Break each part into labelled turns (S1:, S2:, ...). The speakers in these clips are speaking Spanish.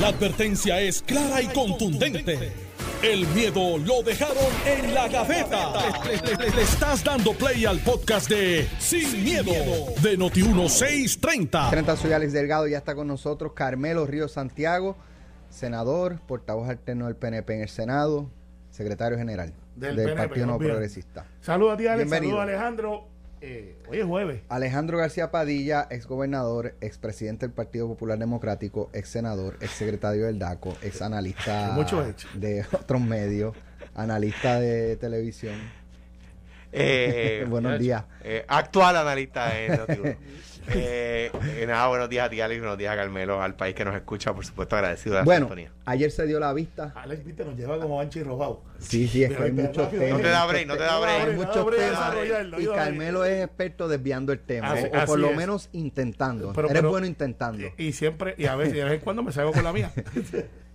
S1: La advertencia es clara y contundente. El miedo lo dejaron en la gaveta. Le, le- le estás dando play al podcast de Sin, miedo, de Noti1630.
S2: 30 soy Alex Delgado, ya está con nosotros Carmelo Río Santiago, senador, portavoz alterno del PNP en el Senado, secretario general
S3: Del
S2: del,
S3: PNP,
S2: Partido
S3: no.
S2: Progresista.
S3: Saludos a ti, Alex. Saludos, Alejandro. Eh, hoy es jueves.
S2: Alejandro García Padilla, exgobernador, expresidente del Partido Popular Democrático, ex senador, ex secretario del DACO, ex analista
S3: Mucho hecho.
S2: de otros medios, analista de televisión.
S4: Eh,
S2: Buenos días.
S4: eh, actual analista de Noti1. eh, eh, nada, buenos días a ti, Alex, buenos días a Carmelo, al país que nos escucha, por supuesto, agradecido de la
S2: Bueno,
S4: sintonía.
S2: ayer se dio la vista.
S3: Alex, viste, nos lleva como ancho y robado.
S2: Sí, sí, es que hay muchos temas.
S4: No te da break, no te da break.
S2: Hay muchos temas y Carmelo es experto desviando el tema,
S3: Así-
S2: o, o por lo
S3: es.
S2: menos intentando.
S3: Pero-
S2: Eres
S3: pero-
S2: bueno intentando.
S3: Y siempre, y a veces, y de vez en cuando me salgo con la mía.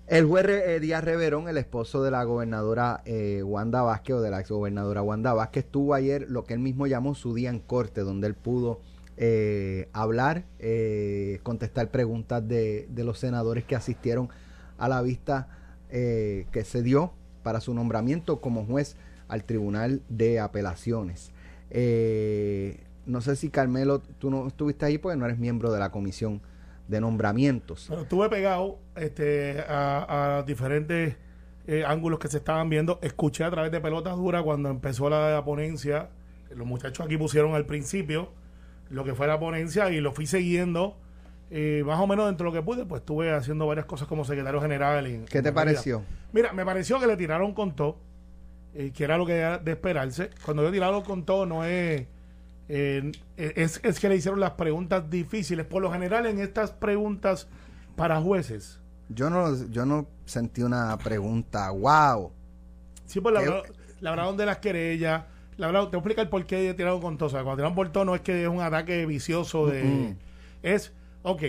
S2: El juez eh, Díaz Reverón, el esposo de la gobernadora eh, Wanda Vázquez o de la exgobernadora Wanda Vázquez, tuvo ayer lo que él mismo llamó su día en corte, donde él pudo eh, hablar, eh, contestar preguntas de, los senadores que asistieron a la vista eh, que se dio para su nombramiento como juez al Tribunal de Apelaciones. Eh, no sé si Carmelo, tú no estuviste ahí porque no eres miembro de la comisión de nombramientos.
S3: Pero estuve pegado este, a, a diferentes eh, ángulos que se estaban viendo. Escuché a través de Pelotas Duras cuando empezó la, ponencia. Los muchachos aquí pusieron al principio lo que fue la ponencia y lo fui siguiendo. eh, más o menos dentro de lo que pude, pues estuve haciendo varias cosas como secretario general. y-
S2: ¿Qué te
S3: en
S2: pareció?
S3: Mira, me pareció que le tiraron con todo, eh, que era lo que era de esperarse. Cuando yo tiraron con todo, no es, eh, es. Es que le hicieron las preguntas difíciles. Por lo general, en estas preguntas para jueces,
S2: Yo no, yo no sentí una pregunta, wow.
S3: sí, pues hablaron de las querellas. Le hablaron, te voy a explicar por qué tiraron con todo. O sea, cuando tiraron por todo, no es que es un ataque vicioso de. Es, ok,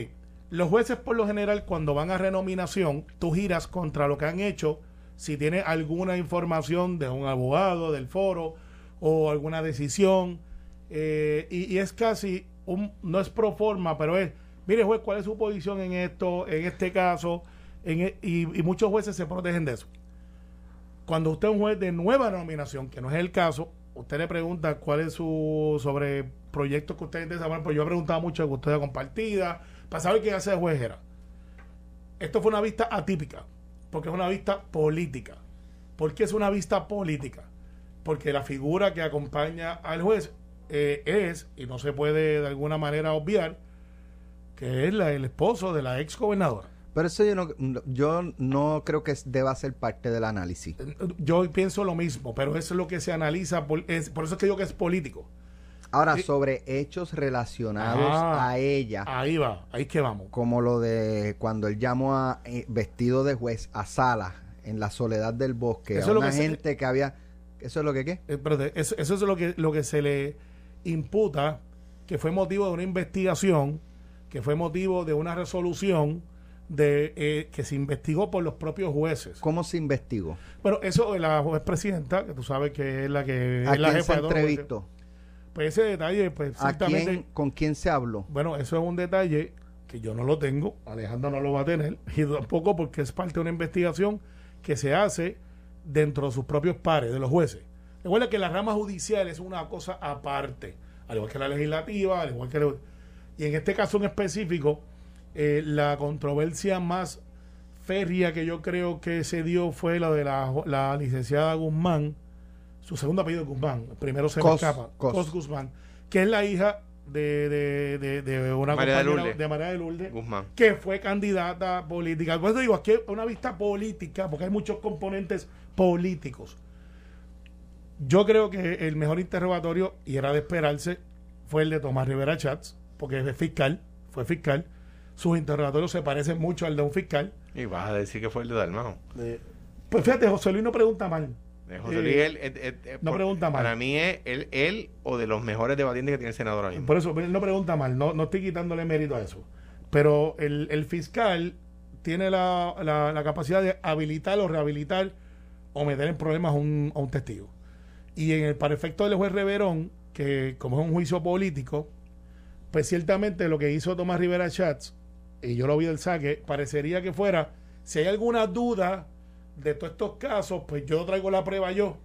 S3: los jueces por lo general cuando van a renominación, tú giras contra lo que han hecho, si tiene alguna información de un abogado, del foro, o alguna decisión, eh, y, y es casi, un, no es pro forma, pero es, mire juez, ¿cuál es su posición en esto, en este caso? En e- y, y muchos jueces se protegen de eso. Cuando usted es un juez de nueva nominación, que no es el caso, usted le pregunta cuál es su sobre proyectos que usted desarrolla, pues yo he preguntado mucho de custodia compartida, para saber qué hace de juez era. Esto fue una vista atípica, porque es una vista política. ¿Por qué es una vista política? Porque la figura que acompaña al juez eh, es, y no se puede de alguna manera obviar, que es el esposo de la ex gobernadora.
S2: Pero eso yo no, yo no creo que deba ser parte del análisis.
S3: Yo pienso lo mismo, pero eso es lo que se analiza, por, es, por eso es que digo que es político.
S2: Ahora,
S3: Sí.
S2: sobre hechos relacionados
S3: Ah.
S2: a ella,
S3: Ahí va, ahí que vamos.
S2: como lo de cuando él llamó a eh, vestido de juez a Sala en la soledad del bosque,
S3: Eso
S2: a
S3: es lo
S2: una
S3: que se-
S2: gente que había... ¿Eso es lo que qué?
S3: Eh, espérate, eso, eso es lo que, lo que se le imputa, que fue motivo de una investigación, que fue motivo de una resolución de eh, que se investigó por los propios jueces.
S2: ¿Cómo se investigó?
S3: Bueno, eso la juez presidenta, que tú sabes que es la que
S2: ¿A
S3: es la
S2: quién se
S3: jefa de los jueces.
S2: entrevistó?
S3: Pues ese detalle, pues
S2: ¿A quién, con quién se habló?
S3: bueno, eso es un detalle que yo no lo tengo, Alejandro no lo va a tener, y tampoco porque es parte de una investigación que se hace dentro de sus propios pares, de los jueces. Recuerda que la rama judicial es una cosa aparte, al igual que la legislativa, al igual que... la- y en este caso en específico, eh, la controversia más férrea que yo creo que se dio fue la de la, la licenciada Guzmán, su segundo apellido es Guzmán, el primero se me
S2: Cos,
S3: escapa,
S2: Cos.
S3: Cos Guzmán, que es la hija de, de, de, de una
S4: María de
S3: compañera
S4: Lourdes.
S3: de María de Lourdes,
S4: Guzmán.
S3: que fue candidata política. Por eso digo, aquí es una vista política, porque hay muchos componentes políticos. Yo creo que el mejor interrogatorio, y era de esperarse, fue el de Tomás Rivera Chats, porque es fiscal, fue fiscal. Sus interrogatorios se parecen mucho al de un fiscal.
S4: Y vas a decir que fue el de Dalmao.
S3: Pues fíjate, José Luis no pregunta mal.
S4: José
S3: Eh,
S4: Luis, él, él- él- él-
S3: no
S4: por-
S3: pregunta mal.
S4: Para mí es él, él o de los mejores debatientes que tiene el senador ahora mismo.
S3: Por eso, él no pregunta mal, no, no estoy quitándole mérito a eso. Pero el, el fiscal tiene la, la- la capacidad de habilitar o rehabilitar o meter en problemas a un, a un testigo. Y en el, para efecto del juez Reverón, que como es un juicio político, pues ciertamente lo que hizo Tomás Rivera Schatz y yo lo vi del saque, parecería que fuera, si hay alguna duda de todos estos casos, pues yo traigo la prueba yo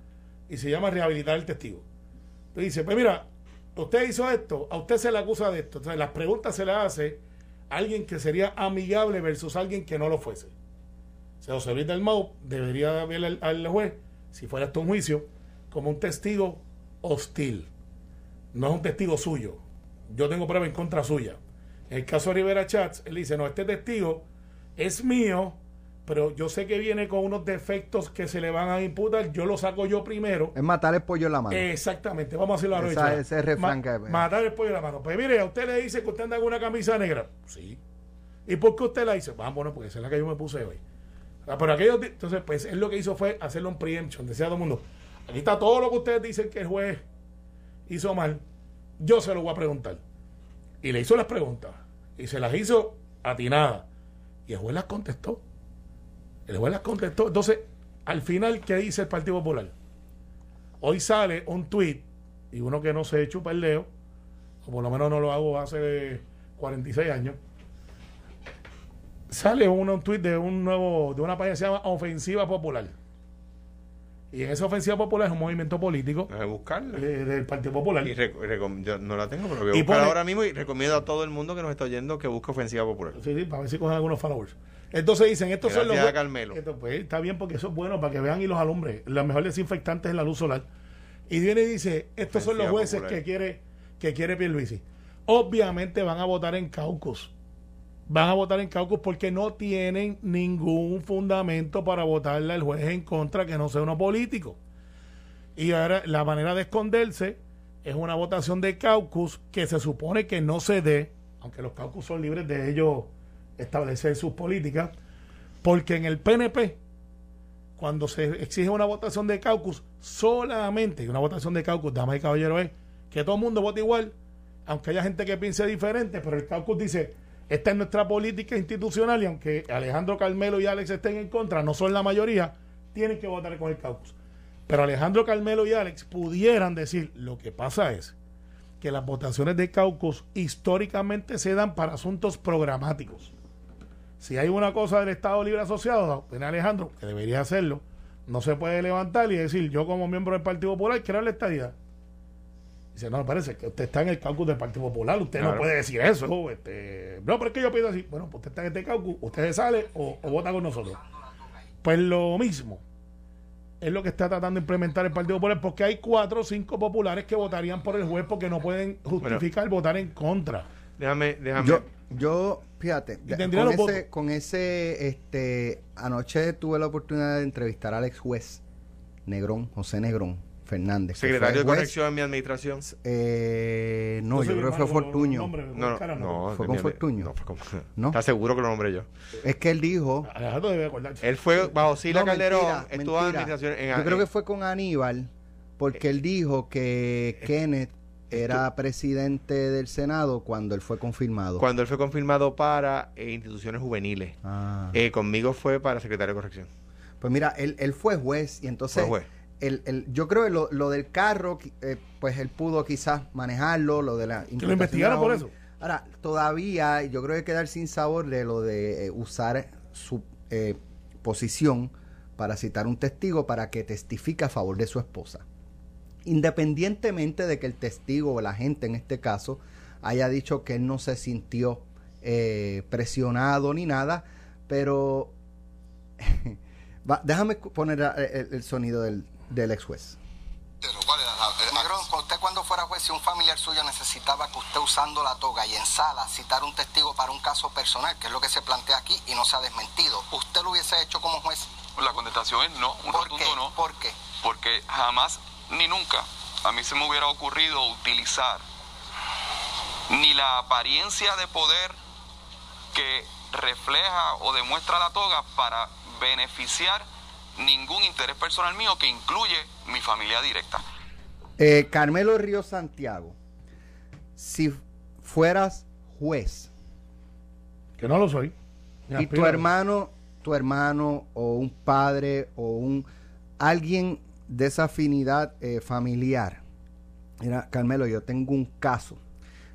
S3: y se llama rehabilitar el testigo. Entonces dice, pues mira, usted hizo esto, a usted se le acusa de esto. Entonces las preguntas se le hace a alguien que sería amigable versus alguien que no lo fuese. O sea, José Luis del Mau debería al, al juez, si fuera esto un juicio, como un testigo hostil. No es un testigo suyo. Yo tengo prueba en contra suya. En el caso de Rivera Chats, él dice, no, este testigo es mío, pero yo sé que viene con unos defectos que se le van a imputar, yo lo saco yo primero.
S2: Es matar el pollo en la mano.
S3: Exactamente, vamos a hacerlo ahora.
S2: Esa- ese refrán
S3: Ma-
S2: que-
S3: Matar el pollo en la mano. Pues mire, a usted le dice que usted anda con una camisa negra. Sí. ¿Y por qué usted la dice? Ah, bueno, porque esa es la que yo me puse hoy. Ah, Pero aquellos, entonces, pues él lo que hizo fue hacerle un preemption. Decía a todo el mundo, aquí está todo lo que ustedes dicen que el juez hizo mal. Yo se lo voy a preguntar. Y le hizo las preguntas. Y se las hizo atinadas. Y el juez las contestó. El juez las contestó. Entonces, al final, ¿qué dice el Partido Popular? Hoy sale un tweet y uno que no se chupa el leo, o por lo menos no lo hago hace 46 años. Sale uno, un tweet de un nuevo, de una página que se llama Ofensiva Popular. Y en esa Ofensiva Popular es un movimiento político
S4: buscarla.
S3: eh, del Partido Popular.
S4: Y yo no la tengo, pero voy a
S3: Y
S4: buscar
S3: pone-
S4: ahora mismo y recomiendo a todo el mundo que nos está oyendo que busque Ofensiva Popular.
S3: Sí, sí, para ver si cogen algunos followers. Entonces dicen, estos son los...
S4: Gracias a Carmelo.
S3: Esto, pues, está bien porque eso es bueno para que vean y los alumbres. La mejor desinfectante es la luz solar. Y viene y dice, estos son los
S4: Ofensiva
S3: jueces
S4: popular.
S3: que quiere que quiere Pierluisi. Obviamente van a votar en caucus. Van a votar en caucus porque no tienen ningún fundamento para votarle al juez en contra que no sea uno político. Y ahora la manera de esconderse es una votación de caucus que se supone que no se dé, aunque los caucus son libres de ellos establecer sus políticas, porque en el PNP, cuando se exige una votación de caucus, solamente y una votación de caucus, damas y caballeros, es que todo el mundo vote igual, aunque haya gente que piense diferente, pero el caucus dice, esta es nuestra política institucional y aunque Alejandro Carmelo y Alex estén en contra, no son la mayoría, tienen que votar con el caucus. Pero Alejandro Carmelo y Alex pudieran decir, lo que pasa es que las votaciones de caucus históricamente se dan para asuntos programáticos. Si hay una cosa del Estado Libre Asociado, tiene Alejandro, que debería hacerlo, no se puede levantar y decir, yo como miembro del Partido Popular quiero la estadía. Dice, no, me parece que usted está en el caucus del Partido Popular, usted no puede decir eso. Este, no, pero es que yo pienso así. Bueno, pues usted está en este caucus, usted sale o, o vota con nosotros. Pues lo mismo es lo que está tratando de implementar el Partido Popular, porque hay cuatro o cinco populares que votarían por el juez porque no pueden justificar votar en contra.
S4: Déjame, déjame.
S2: Yo, yo, fíjate, con ese, con ese, este, anoche tuve la oportunidad de entrevistar al ex juez Negrón, José Negrón Fernández.
S4: secretario de corrección en mi administración.
S2: Eh, no, yo creo que fue Fortuño.
S4: No, no, no.
S2: ¿Fue
S4: de
S2: con Fortuño?
S4: No, fue con.
S2: ¿No?
S4: ¿Estás seguro que lo nombré yo?
S2: Es que él dijo.
S3: Alejandro debe acordarse.
S4: Él fue bajo Sila
S2: No,
S4: Calderón,
S2: mentira,
S4: estuvo en
S2: mentira.
S4: administración. En,
S2: Yo creo
S4: en-
S2: que fue con Aníbal, porque él dijo que Kenneth era presidente del Senado cuando él fue confirmado.
S4: Cuando él fue confirmado para eh, instituciones juveniles.
S2: Ah.
S4: Eh, conmigo fue para secretario de corrección.
S2: Pues mira, él, él fue juez y entonces
S4: Fue juez.
S2: El, el- yo creo que lo, lo del carro, eh, pues él pudo quizás manejarlo, lo de la...
S3: Que lo investigaron por eso.
S2: Ahora, todavía yo creo que hay que quedar sin sabor de lo de eh, usar su eh, posición para citar un testigo para que testifique a favor de su esposa. Independientemente de que el testigo o la gente en este caso haya dicho que él no se sintió presionado ni nada, pero va, déjame poner el sonido del, del ex juez.
S5: ¿Cuál era la- eh, Negrón, cu- usted cuando fuera juez, si un familiar suyo necesitaba que usted usando la toga y en sala citar un testigo para un caso personal, que es lo que se plantea aquí y no se ha desmentido, ¿usted lo hubiese hecho como juez?
S6: La contestación es no, un
S5: ¿Por
S6: rotundo
S5: qué?
S6: no.
S5: ¿Por qué?
S6: Porque jamás ni nunca a mí se me hubiera ocurrido utilizar ni la apariencia de poder que refleja o demuestra la toga para beneficiar ningún interés personal mío que incluye mi familia directa.
S2: Eh, Carmelo Río Santiago, si fueras juez
S3: Que no lo soy.
S2: Y tu hermano, tu hermano o un padre o un alguien de esa afinidad eh, familiar, mira, Carmelo, yo tengo un caso,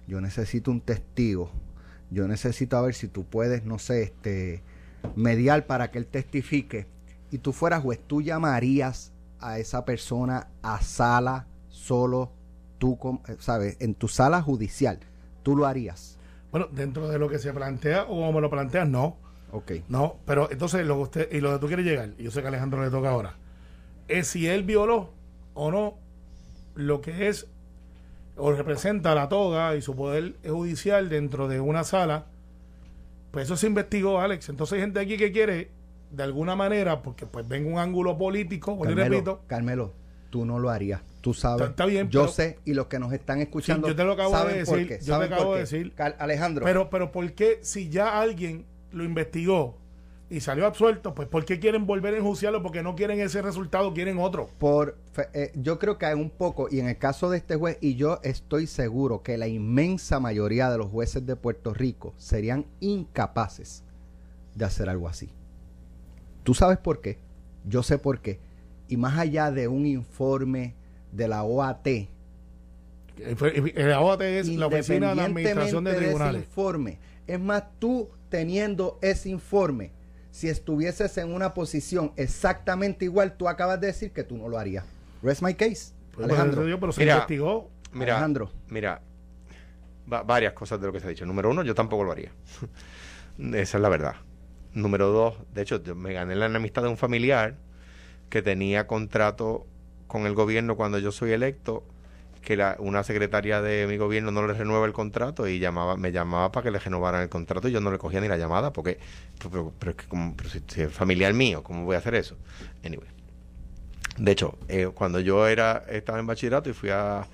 S2: yo necesito un testigo yo necesito a ver si tú puedes, no sé, este, mediar para que él testifique, y tú fueras juez, tú llamarías a esa persona a sala solo, tú, eh, ¿sabes? En tu sala judicial, tú lo harías.
S3: Bueno, dentro de lo que se plantea o como me lo planteas, no.
S2: Ok.
S3: No, pero entonces lo que usted y lo que tú quieres llegar, y yo sé que a Alejandro le toca ahora, es si él violó o no lo que es o representa la toga y su poder judicial dentro de una sala. Pues eso se investigó, Alex. Entonces hay gente aquí que quiere, de alguna manera, porque pues venga un ángulo político,
S2: Carmelo,
S3: repito,
S2: Carmelo, tú no lo harías. Tú sabes.
S3: Está- bien,
S2: Yo
S3: pero-
S2: sé, y los que nos están escuchando.
S3: Sí, yo te lo acabo de
S2: por
S3: decir,
S2: qué,
S3: yo te acabo de decir.
S2: Cal- Alejandro.
S3: Pero, pero ¿por qué si ya alguien lo investigó y salió absuelto, pues ¿por qué quieren volver a enjuiciarlo? Porque no quieren ese resultado, quieren otro.
S2: por eh, yo creo que hay un poco y en el caso de este juez y yo estoy seguro que la inmensa mayoría de los jueces de Puerto Rico serían incapaces de hacer algo así. ¿Tú sabes por qué? Yo sé por qué. Y más allá de un informe de la OAT,
S3: El AOT es la Oficina de Administración de
S2: ese
S3: Tribunales.
S2: informe, es más tú teniendo ese informe, si estuvieses en una posición exactamente igual, tú acabas de decir que tú no lo harías. Rest my case.
S3: Pues,
S2: Alejandro.
S3: pero, pero se
S4: Mira,
S3: investigó.
S4: Mira,
S2: Alejandro.
S4: mira, va- varias cosas de lo que se ha dicho. Número uno, yo tampoco lo haría. Esa es la verdad. Número dos, de hecho, me gané la enemistad de un familiar que tenía contrato con el gobierno cuando yo soy electo, que la, una secretaria de mi gobierno no le renueva el contrato y llamaba, me llamaba para que le renovaran el contrato y yo no le cogía ni la llamada porque, pero, pero es que como, pero si, si es familiar mío, ¿cómo voy a hacer eso? Anyway. De hecho, eh, cuando yo era estaba en bachillerato y fui a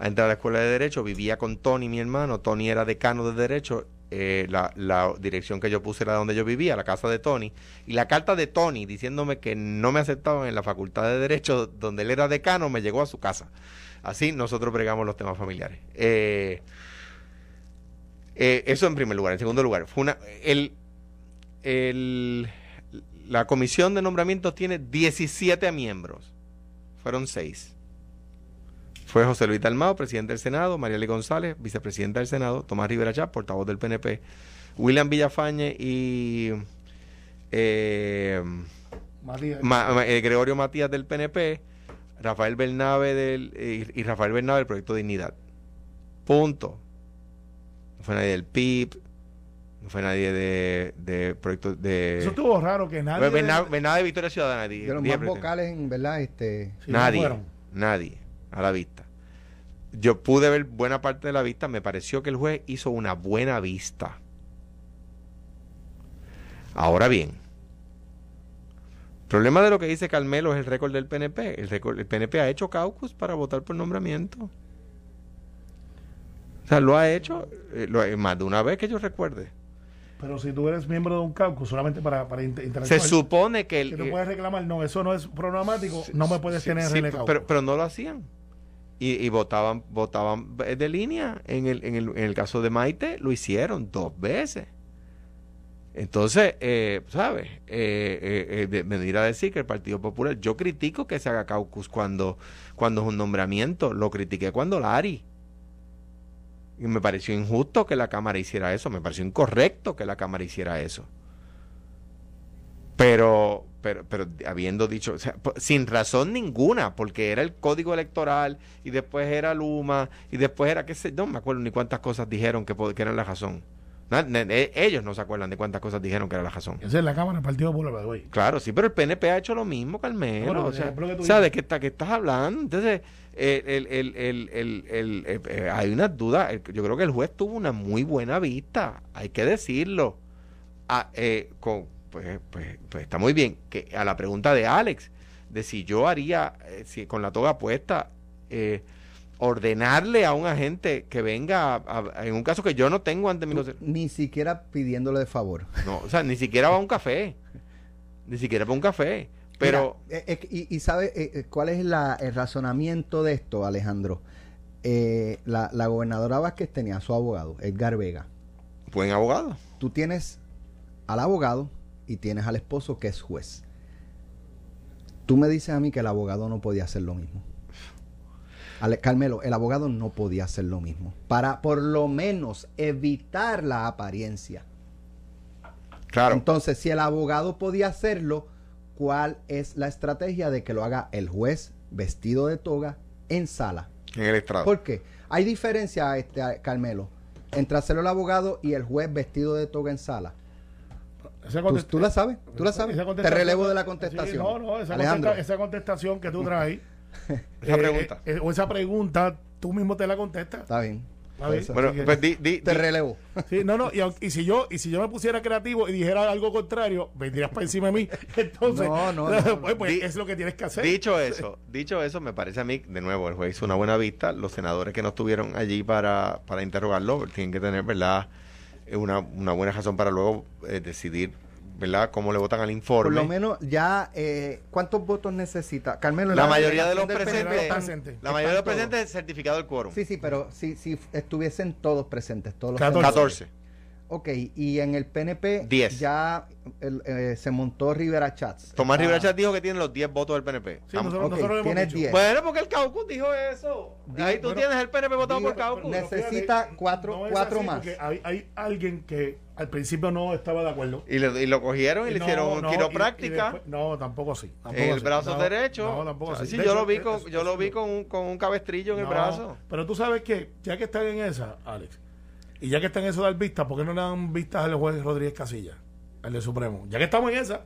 S4: entrar a la escuela de Derecho, vivía con Tony, mi hermano. Tony era decano de Derecho. Eh, la, la dirección que yo puse era donde yo vivía, la casa de Tony. Y la carta de Tony diciéndome que no me aceptaban en la facultad de Derecho, donde él era decano, me llegó a su casa. Así nosotros bregamos los temas familiares. Eh, eh, eso en primer lugar. En segundo lugar, fue una, el, el, la comisión de nombramientos tiene 17 miembros. Fueron 6. Fue José Luis Dalmao, presidente del Senado, Marieli González, vicepresidenta del Senado, Tomás Rivera Chá, portavoz del PNP, William Villafañe y eh,
S3: Matías.
S4: Ma- ma- eh, Gregorio Matías del PNP, Rafael Bernabe del, eh, y, Rafael Bernabe del Proyecto Dignidad. Punto. No fue nadie del PIB, no fue nadie de, de Proyecto de...
S3: Eso estuvo raro que nadie.
S4: Bernabe, Bernabe de Victoria Ciudadana.
S2: de los más vocales en verdad este
S3: no
S4: nadie,
S3: fueron.
S4: nadie a la vista. Yo pude ver buena parte de la vista, me pareció que el juez hizo una buena vista. Ahora bien, el problema de lo que dice Carmelo es el récord del PNP. El, récord- el PNP ha hecho caucus para votar por nombramiento. O sea, lo ha hecho eh, lo- eh, más de una vez que yo recuerde.
S3: Pero si tú eres miembro de un caucus solamente para, para inter-
S4: Se
S3: interactuar,
S4: supone que el...
S3: que tú
S4: eh,
S3: puedes reclamar, no, eso no es programático, no me puedes
S4: Sí,
S3: tener
S4: sí,
S3: relegado.
S4: pero, pero no lo hacían. Y, y votaban, votaban de línea. En el, en, el, en el caso de Maite, lo hicieron dos veces. Entonces, eh, ¿sabes? Eh, eh, eh, a decir que el Partido Popular, yo critico que se haga caucus cuando, cuando es un nombramiento, lo critiqué cuando Lari. Y me pareció injusto que la Cámara hiciera eso, me pareció incorrecto que la Cámara hiciera eso. Pero, pero, pero habiendo dicho, o sea, po- sin razón ninguna, porque era el código electoral y después era Luma y después era, qué sé, no me acuerdo ni cuántas cosas dijeron que, que eran la razón. Ellos no se acuerdan de cuántas cosas dijeron que era la razón.
S3: Esa es la Cámara del Partido Popular, way.
S4: Claro, sí, pero el PNP ha hecho lo mismo, Carmelo.
S3: Bueno,
S4: o
S3: el
S4: sea,
S3: que.
S4: ¿de qué, está, qué estás hablando? Entonces, eh, el, el, el, el, el- eh, eh, hay unas dudas. Yo creo que el juez tuvo una muy buena vista, hay que decirlo. Ah, eh, con, pues, pues, pues está muy bien. Que a la pregunta de Alex, de si yo haría, eh, si con la toga puesta, eh, ordenarle a un agente que venga, a- a- en un caso que yo no tengo ante
S2: tú
S4: consideración-
S2: ni siquiera pidiéndole de favor.
S4: no, o sea, ni siquiera va a un café. Ni siquiera va a un café. Pero
S2: Mira, eh, eh, y, y sabe eh, cuál es la- el razonamiento de esto, Alejandro. La, la gobernadora Vázquez tenía a su abogado, Edgar Vega.
S4: buen abogado.
S2: Tú tienes al abogado y tienes al esposo que es juez. Tú me dices a mí que el abogado no podía hacer lo mismo. Ale- Carmelo, el abogado no podía hacer lo mismo. Para por lo menos evitar la apariencia.
S4: Claro.
S2: Entonces, si el abogado podía hacerlo, ¿cuál es la estrategia de que lo haga el juez vestido de toga en sala?
S4: en el estrado.
S2: ¿Por qué? Hay diferencia, este, Carmelo, entre hacerlo el abogado y el juez vestido de toga en sala.
S3: Esa
S2: ¿Tú, la sabes? ¿Tú la sabes? Te relevo de la
S3: Sí,
S2: contestación.
S3: no, no, esa,
S2: Alejandro.
S3: contesta- esa contestación que tú traes.
S4: Esa
S3: eh,
S4: pregunta.
S3: eh, o esa pregunta, tú mismo te la contestas.
S2: Está bien.
S4: Bueno, pues di, di-
S2: Te
S4: di-
S2: relevo.
S3: Sí, no, no, y, si yo y si yo me pusiera creativo y dijera algo contrario, vendrías para encima de mí. Entonces,
S2: No, no, no, no.
S3: pues, pues,
S4: Di-
S3: es lo que tienes que hacer.
S4: Dicho eso, dicho eso, me parece a mí, de nuevo, el juez hizo una buena vista. Los senadores que no estuvieron allí para, para interrogarlo tienen que tener, ¿verdad? Eh, Una, una buena razón para luego eh, decidir, ¿verdad?, cómo le votan al
S2: Por
S4: informe.
S2: lo menos ya, eh, ¿cuántos votos necesita? Carmelo,
S4: la mayoría de los
S2: del
S4: presentes, la mayoría de los presentes certificado el quórum.
S2: Sí, sí, pero si, si estuviesen todos presentes, todos los
S3: 14.
S2: senadores.
S4: 14.
S2: Ok, y en el PNP
S4: Diez.
S2: ya el, eh, se montó Rivera Chats.
S4: Tomás Rivera Chat dijo que tiene los 10 votos del PNP.
S3: Sí, nosotros,
S2: ok,
S3: nosotros lo hemos
S2: tienes
S3: dicho.
S2: 10.
S4: Bueno, porque el Caucus dijo eso. Ahí tú
S3: bueno,
S4: tienes el PNP votado
S2: digo,
S4: por Caucus.
S2: necesita cuatro- cuatro
S3: así,
S2: más.
S3: Hay, hay alguien que al principio no estaba de acuerdo.
S4: Y, le- y lo cogieron y le
S3: No,
S4: hicieron
S3: no, y- y
S4: quiropráctica.
S3: después- no, tampoco así. tampoco
S4: en el
S3: así.
S4: brazo
S3: No,
S4: derecho.
S3: No, tampoco
S4: O sea,
S3: así.
S4: sí,
S3: De
S4: yo
S3: hecho,
S4: lo vi con, yo lo vi con un, con un cabestrillo en el brazo.
S3: Pero tú sabes que, ya que están en esa, Alex, y ya que están en eso de dar vistas, ¿por qué no le dan vistas al juez Rodríguez Casilla, al de Supremo? Ya que estamos en esa,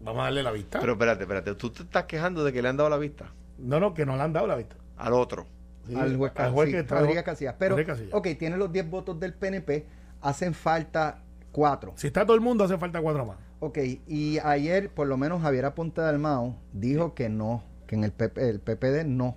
S3: vamos a darle la vista.
S4: Pero espérate, espérate. Tú te estás quejando de que le han dado la vista
S3: no, no, que no le han dado la vista.
S4: al otro.
S3: Sí,
S2: al juez,
S3: al juez
S2: sí,
S3: que está-
S2: Rodríguez Casillas. Pero,
S3: Rodríguez Casillas.
S2: ok, tiene los 10 votos del PNP, hacen falta 4.
S3: Si está todo el mundo, hace falta cuatro más.
S2: Ok, y ayer por lo menos Javier Aponte Dalmao dijo que no, que en el, PP, el PPD no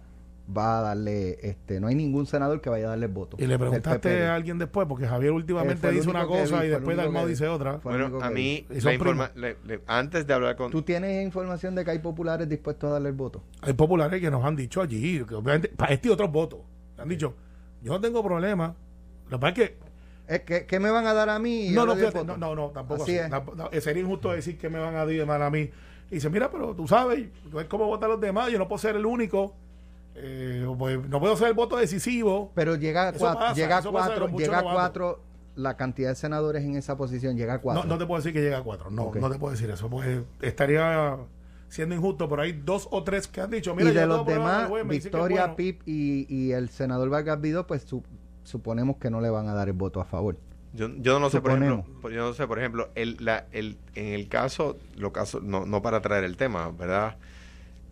S2: va a darle, este, no hay ningún senador que vaya a darle voto.
S3: Y le preguntaste a alguien después, porque Javier
S2: Eh,
S3: últimamente
S2: el
S3: dice una
S2: que
S3: cosa
S2: vi,
S3: y después Dalmau
S2: que
S3: dice otra.
S4: Bueno, a
S2: que
S4: mí,
S3: Y
S4: la
S3: son
S4: informa- le- le- antes de hablar con.
S2: ¿Tú tienes información de que hay populares dispuestos a darle el voto?
S3: Hay populares que nos han dicho allí, que obviamente, para este y otros votos, han dicho, yo no tengo problema. Lo que pasa es que
S2: Eh, ¿qué, qué me van a dar a mí?
S3: No, no, fíjate, no,
S2: voto?
S3: no, no, tampoco
S2: Así
S3: así.
S2: es.
S3: Tampo- no, eh, sería injusto decir que me van a dar mal a mí. Y dice, mira, pero tú sabes, es como votan los demás, yo no puedo ser el único, eh, pues, no puedo ser el voto decisivo.
S2: Pero llega a cuatro,
S3: pasa,
S2: llega a cuatro, llega a cuatro, la cantidad de senadores en esa posición llega a cuatro.
S3: No, no te puedo decir que llega a cuatro, no, no te puedo decir eso, pues estaría siendo injusto, pero hay dos o tres que han dicho, mira,
S2: y de los demás,
S3: juez,
S2: Victoria,
S3: bueno.
S2: Pip y, y el senador Vargas Vidó, pues su- suponemos que no le van a dar el voto a favor.
S4: Yo, yo no sé, por ejemplo, yo no sé, por ejemplo, el, la, el, en el caso, lo caso, no, no para traer el tema, ¿verdad?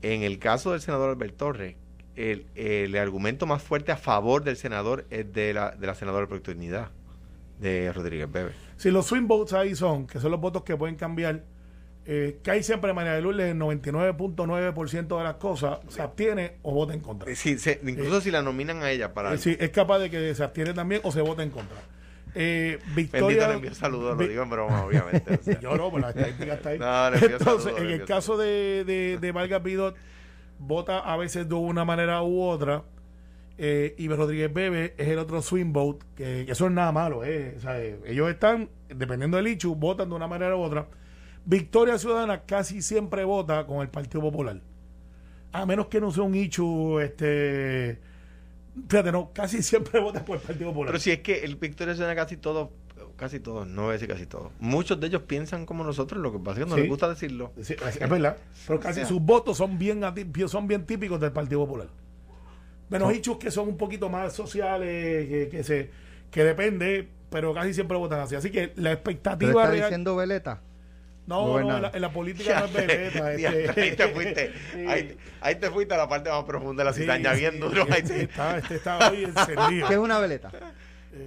S4: En el caso del senador Albert Torres, el, el argumento más fuerte a favor del senador es de la, de la senadora de Proyecto de Rodríguez Bebe.
S3: Si los swing votes ahí son, que son los votos que pueden cambiar, eh, que hay siempre María de Lourdes, el 99.9% de las cosas se abstiene o vota en contra.
S4: Eh, se- incluso si la nominan a ella para...
S3: Eh, sí, es capaz de que se abstiene también o se vota en contra. Eh, Victoria.
S4: le envío saludos, lo digo en broma, obviamente. o sea.
S3: Yo no, pero la estadística está ahí.
S4: No, le envío
S3: Entonces,
S4: saludos, le
S3: en el caso de, de, de Vargas Vidot, vota a veces de una manera u otra. Eh, y Rodríguez Bebe es el otro swing vote, que, eso es nada malo. eh. Eh, ellos están, dependiendo del Ichu, votan de una manera u otra. Victoria Ciudadana casi siempre vota con el Partido Popular. A menos que no sea un Ichu, este. Fíjate, no, casi siempre vota por el Partido Popular.
S4: Pero si es que el Victoria suena casi todo, casi todos, no voy a decir casi todos. Muchos de ellos piensan como nosotros, lo que pasa es que no
S3: Sí.
S4: les gusta decirlo.
S3: Sí, es, es verdad. Pero casi
S4: O sea.
S3: sus votos son bien, son bien típicos del Partido Popular. Menos hechos que son un poquito más sociales, que, que se que depende, pero casi siempre votan así. Así que la
S2: ¿Pero
S3: expectativa
S2: está
S3: real.
S2: diciendo veleta?
S3: no, no, en la, en la política no es veleta. este.
S4: ahí te fuiste.
S3: Sí.
S4: Ahí, ahí te fuiste a la parte más profunda de la
S3: Sí,
S4: cizaña,
S3: sí,
S4: bien duro. ahí
S3: este
S4: te-
S3: está, este está hoy encendido.
S2: ¿Qué es una veleta?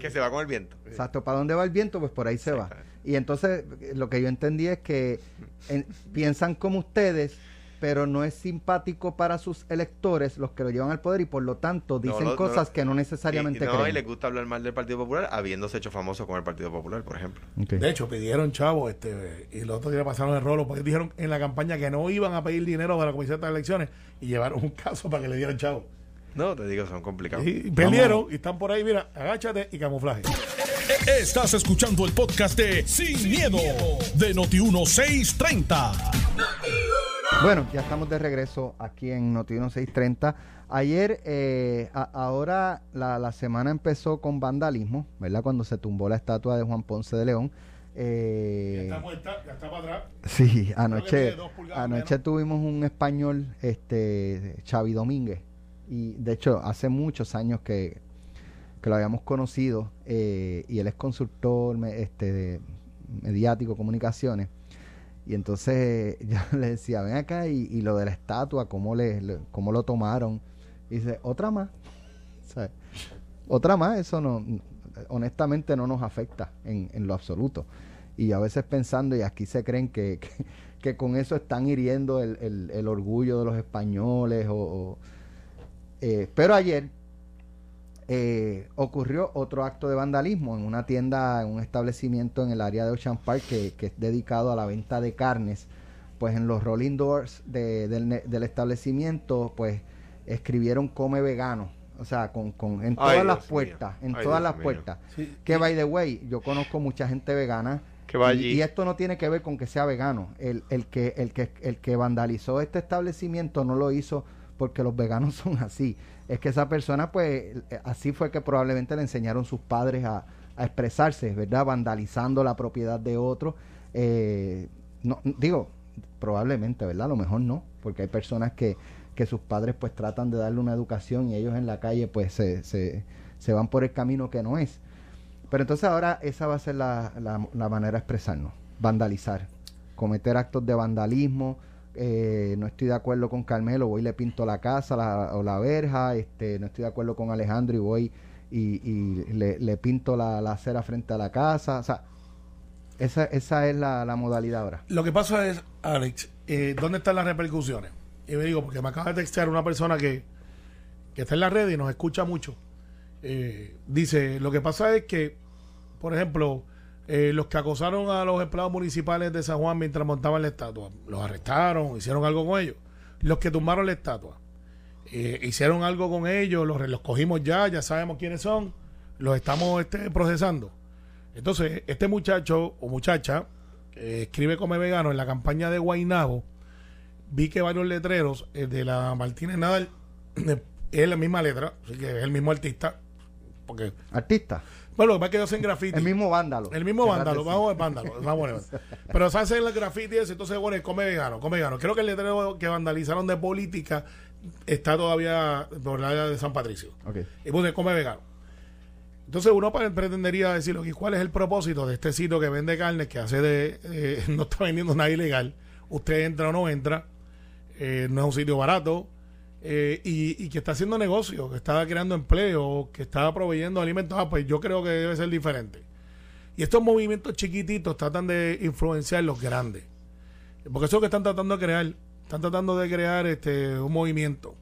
S4: Que se va con el viento.
S2: Exacto, ¿para dónde va el viento? Pues por ahí se va. Y entonces eh, lo que yo entendí es que en- piensan como ustedes, pero no es simpático para sus electores los que lo llevan al poder y por lo tanto dicen
S4: No, no,
S2: cosas
S4: no.
S2: que no necesariamente
S4: y, no, y
S2: creen.
S4: les gusta hablar mal del Partido Popular, habiéndose hecho famoso con el Partido Popular, por ejemplo.
S3: De hecho, pidieron chavo este, y los otros días pasaron el rolo porque dijeron en la campaña que no iban a pedir dinero para la comisión de elecciones y llevaron un caso para que le dieran chavo.
S4: No, te digo, son complicados.
S3: Y perdieron y están por ahí, mira, agáchate y camuflaje.
S1: Estás escuchando el podcast de Sin, miedo, de Noti 1630.
S2: Bueno, ya estamos de regreso aquí en Notiuno 630. Ayer, eh, a- ahora la, la semana empezó con vandalismo, ¿verdad? Cuando se tumbó la estatua de Juan Ponce de León. Eh,
S3: Ya está muerta, ya está para atrás.
S2: Sí, anoche, anoche
S3: menos.
S2: tuvimos un español, este, Xavi Domínguez, y de hecho hace muchos años que, que lo habíamos conocido, eh, y él es consultor este, de mediático, comunicaciones, y entonces yo le decía, ven acá, y, y lo de la estatua, cómo, le, cómo lo tomaron, y dice, otra más, otra más, eso no, honestamente no nos afecta en, en lo absoluto. Y a veces pensando, y aquí se creen que, que, con eso están hiriendo el, el- el orgullo de los españoles. O- eh, pero ayer eh, ocurrió otro acto de vandalismo en una tienda, en un establecimiento en el área de Ocean Park que, que es dedicado a la venta de carnes. Pues en los rolling doors de- del, establecimiento, pues escribieron come vegano. O sea, con, con, en todas
S4: Ay,
S2: las
S4: Dios mío.
S2: puertas, en
S4: Ay,
S2: todas
S4: Dios
S2: las
S4: mío.
S2: puertas.
S3: Sí.
S2: Que by the way, yo conozco mucha gente vegana.
S4: Que va
S2: y-
S4: allí.
S2: Y, esto no tiene que ver con que sea vegano. El, el que, el, que, el que vandalizó este establecimiento no lo hizo porque los veganos son así. Es que esa persona, pues, así fue que probablemente le enseñaron sus padres a, a expresarse, ¿verdad? Vandalizando la propiedad de otro. Eh, no, digo, probablemente, ¿verdad? A lo mejor no, porque hay personas que, que sus padres pues tratan de darle una educación y ellos en la calle pues se, se, se van por el camino que no es. Pero entonces ahora esa va a ser la, la- la manera de expresarnos, vandalizar, cometer actos de vandalismo. Eh, no estoy de acuerdo con Carmelo, voy y le pinto la casa o la verja. Este, no estoy de acuerdo con Alejandro y voy y, le pinto la, la acera frente a la casa. O sea, esa, esa es la, la modalidad ahora.
S3: Lo que pasa es, Alex, eh, ¿dónde están las repercusiones? Y me digo, porque me acaba de textear una persona que, que está en la red y nos escucha mucho. Eh, dice, lo que pasa es que, por ejemplo, eh, los que acosaron a los empleados municipales de San Juan mientras montaban la estatua, los arrestaron, hicieron algo con ellos. Los que tumbaron la estatua, eh, hicieron algo con ellos, los, los cogimos ya, ya sabemos quiénes son, los estamos este, procesando. Entonces, este muchacho o muchacha escribe Come Vegano en la campaña de Guainabo, vi que varios letreros eh, de la Martínez Nadal es la misma letra, así que es el mismo artista, porque,
S2: Artista,
S3: bueno, lo que pasa es que ellos hacen graffiti.
S2: el mismo vándalo.
S3: El mismo vándalo, vamos a ver vándalo, vamos. Pero se hace el graffiti ese, entonces bueno, come vegano, come vegano. Creo que el letrero que vandalizaron de política está todavía por la área de San Patricio.
S2: Ok.
S3: Y puse come vegano. Entonces uno pretendería decir, ¿y cuál es el propósito de este sitio que vende carne, que hace de, eh, no está vendiendo nada ilegal? Usted entra o no entra, eh, no es un sitio barato, eh, y, y que está haciendo negocio, que está creando empleo, que está proveyendo alimentos, ah, pues yo creo que debe ser diferente. Y estos movimientos chiquititos tratan de influenciar los grandes. Porque eso es lo que están tratando de crear. Están tratando de crear este un movimiento.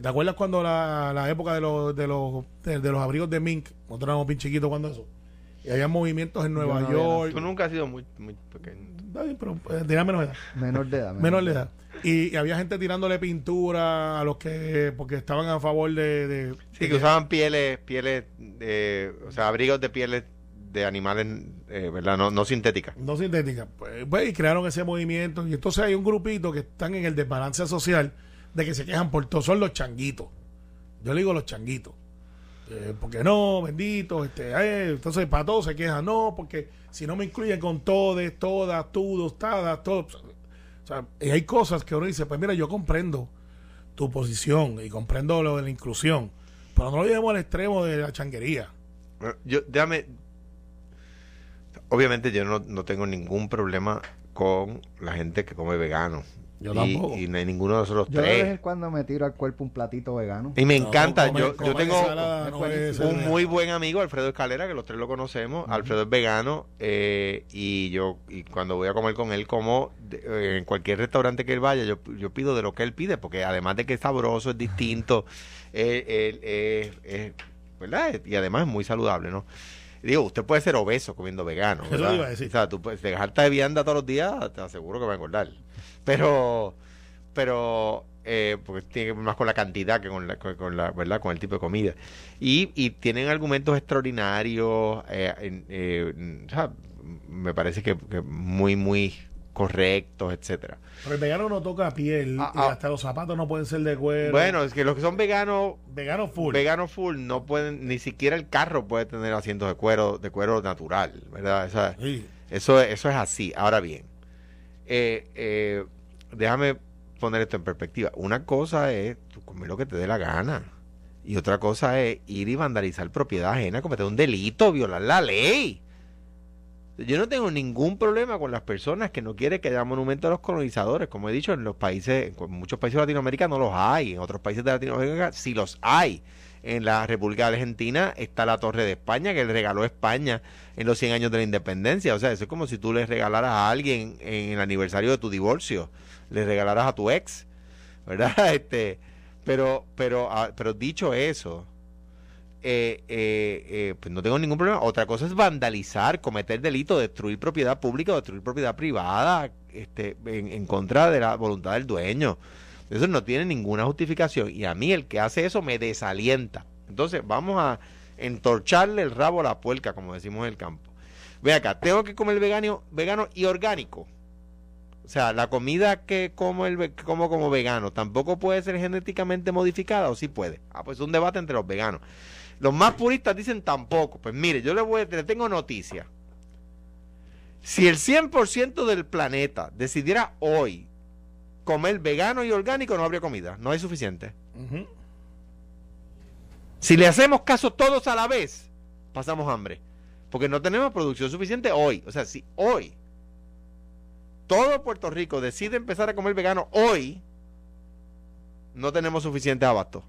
S3: ¿Te acuerdas cuando la, la época de los, de los de, de los abrigos de Mink? Nosotros éramos bien chiquitos cuando eso. Y había movimientos en Nueva
S2: no
S3: York.
S4: Tú nunca has sido muy, muy pequeño.
S3: Está bien, pero eh, tenía menos edad.
S2: Menor de edad.
S3: Menor de edad. Y, y había gente tirándole pintura a los que, porque estaban a favor de... de-
S4: Sí, que usaban pieles, pieles, de, o sea, abrigos de pieles de animales, eh, ¿verdad? No, no sintéticas.
S3: no sintética. Pues, pues, y crearon ese movimiento. Y entonces hay un grupito que están en el desbalance social de que se quejan por todo. Son los changuitos. Yo le digo los changuitos. Eh, porque no, bendito. Este, eh, entonces para todos se quejan. No, porque si no me incluyen con todes, todas, todos, todas, todos. Y hay cosas que uno dice, pues mira, yo comprendo tu posición y comprendo lo de la inclusión. Pero no lo llevemos al extremo de la changuería.
S4: Yo, déjame. Obviamente, yo no, no tengo ningún problema con la gente que come vegano.
S3: Yo
S4: y,
S3: tampoco.
S4: y no hay ninguno de nosotros
S2: Yo de vez en
S4: tres.
S2: cuando me tiro al cuerpo un platito vegano.
S4: Y me
S3: No,
S4: encanta.
S3: come-
S4: yo,
S3: come
S4: yo tengo
S3: no
S4: un muy buen amigo, Alfredo Escalera, que los tres lo conocemos. Alfredo es vegano. eh, y yo, y cuando voy a comer con él, como de- eh, en cualquier restaurante que él vaya, yo, yo pido de lo que él pide, porque además de que es sabroso, es distinto, eh, él- eh, es- ¿verdad? Y además es muy saludable, ¿no? Digo, usted puede ser obeso comiendo vegano.
S3: Eso
S4: ¿verdad?
S3: iba a decir.
S4: O sea, tú puedes dejarte de vianda todos los días, te aseguro que va a engordar. Pero, pero, eh, porque tiene que ver más con la cantidad que con la, con, con la, ¿verdad? Con el tipo de comida. Y, y tienen argumentos extraordinarios, eh, eh, o sea, me parece que, que muy, muy correctos, etcétera.
S3: Pero el vegano no toca piel
S4: Ah,
S3: y
S4: ah.
S3: hasta los zapatos no pueden ser de cuero.
S4: Bueno, es que los que son veganos,
S3: vegano full.
S4: veganos full, no pueden, ni siquiera el carro puede tener asientos de cuero, de cuero natural, ¿verdad? O sea,
S3: Sí.
S4: Eso, eso es así. Ahora bien, eh, eh, déjame poner esto en perspectiva. Una cosa es tú comer lo que te dé la gana. Y otra cosa es ir y vandalizar propiedad ajena, cometer un delito, violar la ley. Yo no tengo ningún problema con las personas que no quieren que haya monumentos a los colonizadores. Como he dicho, en los países, en muchos países de Latinoamérica no los hay. En otros países de Latinoamérica sí los hay. En la República Argentina está la Torre de España que le regaló España en los 100 años de la independencia. O sea, eso es como si tú le regalaras a alguien en el aniversario de tu divorcio, le regalaras a tu ex, ¿verdad? Este, pero, pero, ah, pero dicho eso, eh, eh, eh, pues no tengo ningún problema. Otra cosa es vandalizar, cometer delito, destruir propiedad pública o destruir propiedad privada este, en, contra de la voluntad del dueño. Eso no tiene ninguna justificación. Y a mí el que hace eso me desalienta. Entonces vamos a entorcharle el rabo a la puerca, como decimos en el campo. Ve acá, tengo que comer vegano, vegano y orgánico. O sea, la comida que como, el, como como vegano tampoco puede ser genéticamente modificada o sí puede. Ah, pues es un debate entre los veganos. Los más puristas dicen tampoco. Pues mire, yo le, voy, le tengo noticia. Si el 100% del planeta decidiera hoy comer vegano y orgánico, no habría comida. No hay suficiente. Si le hacemos caso todos a la vez, pasamos hambre. Porque no tenemos producción suficiente hoy. O sea, si hoy todo Puerto Rico decide empezar a comer vegano hoy, no tenemos suficiente abasto.